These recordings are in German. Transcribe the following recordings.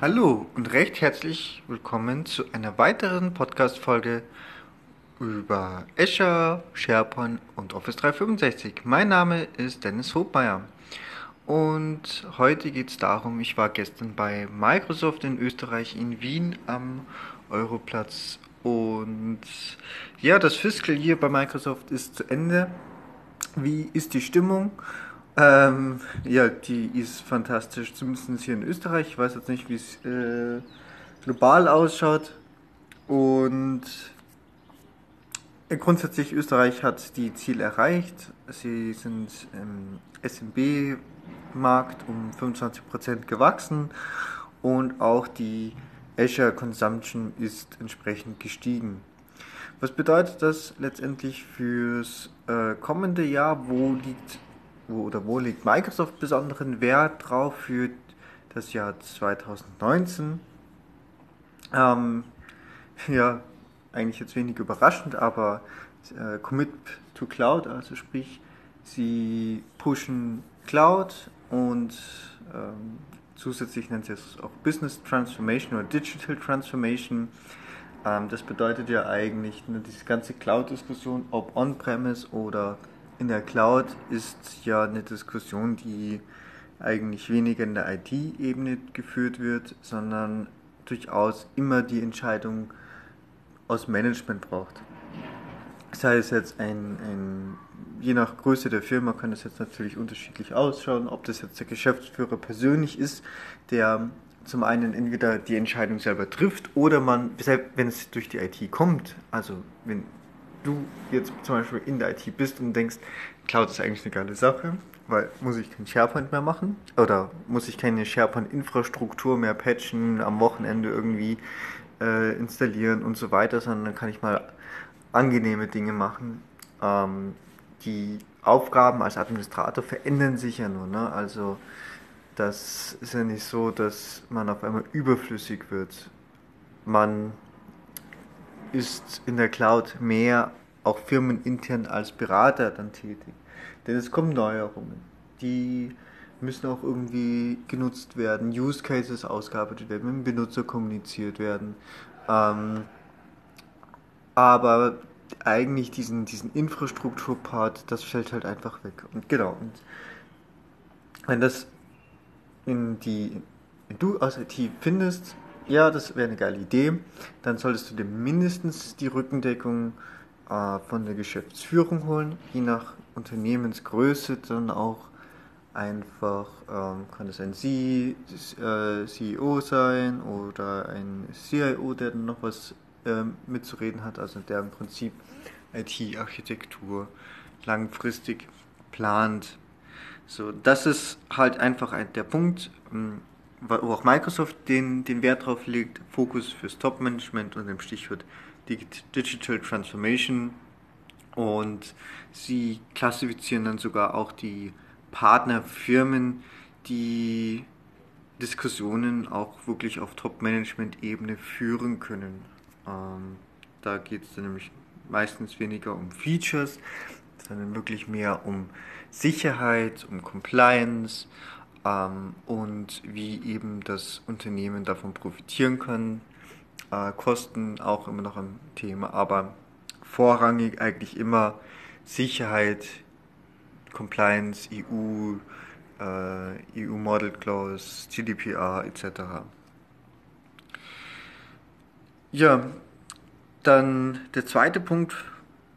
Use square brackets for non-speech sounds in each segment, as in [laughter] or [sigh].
Hallo und recht herzlich willkommen zu einer weiteren Podcast-Folge über Azure, SharePoint und Office 365. Mein Name ist Dennis Hobmeier und heute geht es darum, ich war gestern bei Microsoft in Österreich in Wien am Europlatz und ja, das Fiscal Year bei Microsoft ist zu Ende. Wie ist die Stimmung? Ähm, ja, die ist fantastisch, zumindest hier in Österreich. Ich weiß jetzt nicht, wie es äh, global ausschaut. Und äh, grundsätzlich Österreich hat die Ziele erreicht. Sie sind im SMB-Markt um 25% gewachsen und auch die Azure Consumption ist entsprechend gestiegen. Was bedeutet das letztendlich fürs äh, kommende Jahr? Wo liegt wo oder wo legt Microsoft besonderen Wert drauf für das Jahr 2019? Ähm, [laughs] ja, eigentlich jetzt wenig überraschend, aber äh, Commit to Cloud, also sprich, sie pushen Cloud und ähm, zusätzlich nennt sie es auch Business Transformation oder Digital Transformation. Ähm, das bedeutet ja eigentlich, ne, diese ganze Cloud-Diskussion, ob on-premise oder in der Cloud ist ja eine Diskussion, die eigentlich weniger in der IT-Ebene geführt wird, sondern durchaus immer die Entscheidung aus Management braucht. Sei es jetzt ein, ein, je nach Größe der Firma kann das jetzt natürlich unterschiedlich ausschauen, ob das jetzt der Geschäftsführer persönlich ist, der zum einen entweder die Entscheidung selber trifft oder man, wenn es durch die IT kommt, also wenn du jetzt zum Beispiel in der IT bist und denkst, Cloud ist eigentlich eine geile Sache, weil muss ich kein SharePoint mehr machen oder muss ich keine SharePoint-Infrastruktur mehr patchen, am Wochenende irgendwie äh, installieren und so weiter, sondern dann kann ich mal angenehme Dinge machen. Ähm, die Aufgaben als Administrator verändern sich ja nur. Ne? Also das ist ja nicht so, dass man auf einmal überflüssig wird. Man ist in der Cloud mehr auch firmenintern als Berater dann tätig. Denn es kommen Neuerungen, die müssen auch irgendwie genutzt werden, Use Cases ausgearbeitet werden, mit dem Benutzer kommuniziert werden. Ähm, aber eigentlich diesen, diesen Infrastrukturpart, das fällt halt einfach weg. Und genau, und wenn das in die, wenn du aus IT findest, ja, das wäre eine geile Idee, dann solltest du dir mindestens die Rückendeckung äh, von der Geschäftsführung holen, je nach Unternehmensgröße dann auch einfach, ähm, kann es ein C, äh, CEO sein oder ein CIO, der dann noch was äh, mitzureden hat, also der im Prinzip IT-Architektur langfristig plant. So, das ist halt einfach ein, der Punkt. Ähm, wo auch Microsoft den, den Wert drauf legt, Fokus fürs Top-Management und dem Stichwort Digital Transformation. Und sie klassifizieren dann sogar auch die Partnerfirmen, die Diskussionen auch wirklich auf Top-Management-Ebene führen können. Ähm, da geht es dann nämlich meistens weniger um Features, sondern wirklich mehr um Sicherheit, um Compliance, ähm, und wie eben das Unternehmen davon profitieren kann. Äh, Kosten auch immer noch ein Thema, aber vorrangig eigentlich immer Sicherheit, Compliance, EU, äh, EU Model Clause, GDPR etc. Ja, dann der zweite Punkt,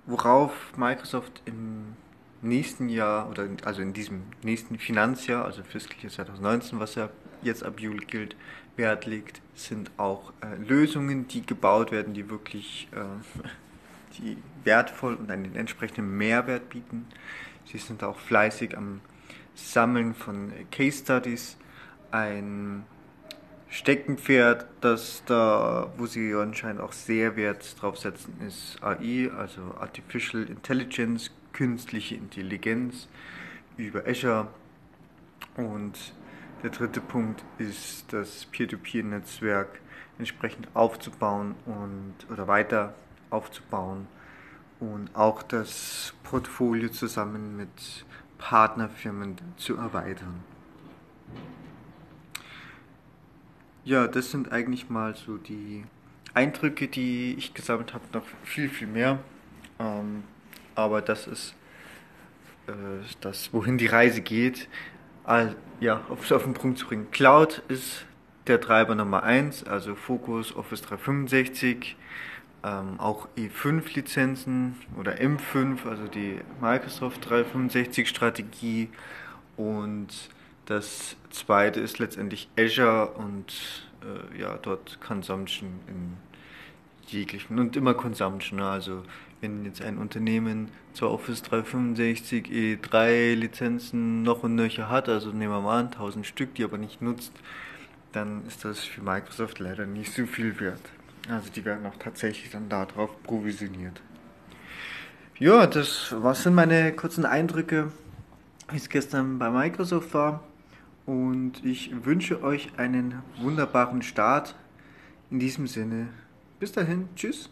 worauf Microsoft im nächsten Jahr oder also in diesem nächsten Finanzjahr, also Fiscal 2019, was ja jetzt ab Juli gilt, Wert legt, sind auch äh, Lösungen, die gebaut werden, die wirklich äh, [laughs] die wertvoll und einen entsprechenden Mehrwert bieten. Sie sind auch fleißig am Sammeln von Case Studies. Ein Steckenpferd, das da, wo sie anscheinend auch sehr Wert drauf setzen, ist AI, also Artificial Intelligence, künstliche Intelligenz über Azure. Und der dritte Punkt ist das Peer-to-Peer-Netzwerk entsprechend aufzubauen und oder weiter aufzubauen und auch das Portfolio zusammen mit Partnerfirmen zu erweitern. Ja, das sind eigentlich mal so die Eindrücke, die ich gesammelt habe, noch viel, viel mehr. Ähm, aber das ist äh, das, wohin die Reise geht. All, ja, auf, auf den Punkt zu bringen. Cloud ist der Treiber Nummer 1, also Focus, Office 365, ähm, auch E5-Lizenzen oder M5, also die Microsoft 365 Strategie und das zweite ist letztendlich Azure und äh, ja, dort Consumption in jeglichen und immer Consumption. Ne? Also wenn jetzt ein Unternehmen zur Office 365 E3 Lizenzen noch und nöcher hat, also nehmen wir mal an, 1000 Stück, die aber nicht nutzt, dann ist das für Microsoft leider nicht so viel wert. Also die werden auch tatsächlich dann darauf provisioniert. Ja, das was sind meine kurzen Eindrücke, wie es gestern bei Microsoft war. Und ich wünsche euch einen wunderbaren Start. In diesem Sinne, bis dahin, tschüss.